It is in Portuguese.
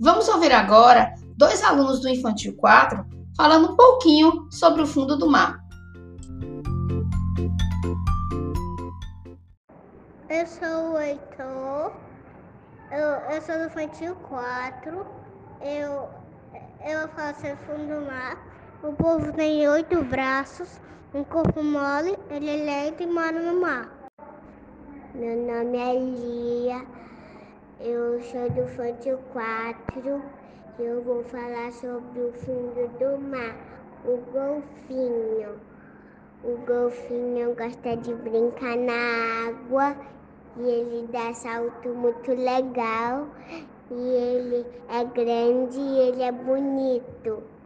Vamos ouvir agora dois alunos do Infantil 4 falando um pouquinho sobre o fundo do mar. Eu sou o Heitor, eu, eu sou do Infantil 4, eu, eu faço o fundo do mar. O povo tem oito braços, um corpo mole, ele é lento e mora no mar. Meu nome é Lia, eu sou do Infantil 4 e eu vou falar sobre o fundo do mar, o golfinho. O golfinho gosta de brincar na água e ele dá salto muito legal e ele é grande e ele é bonito.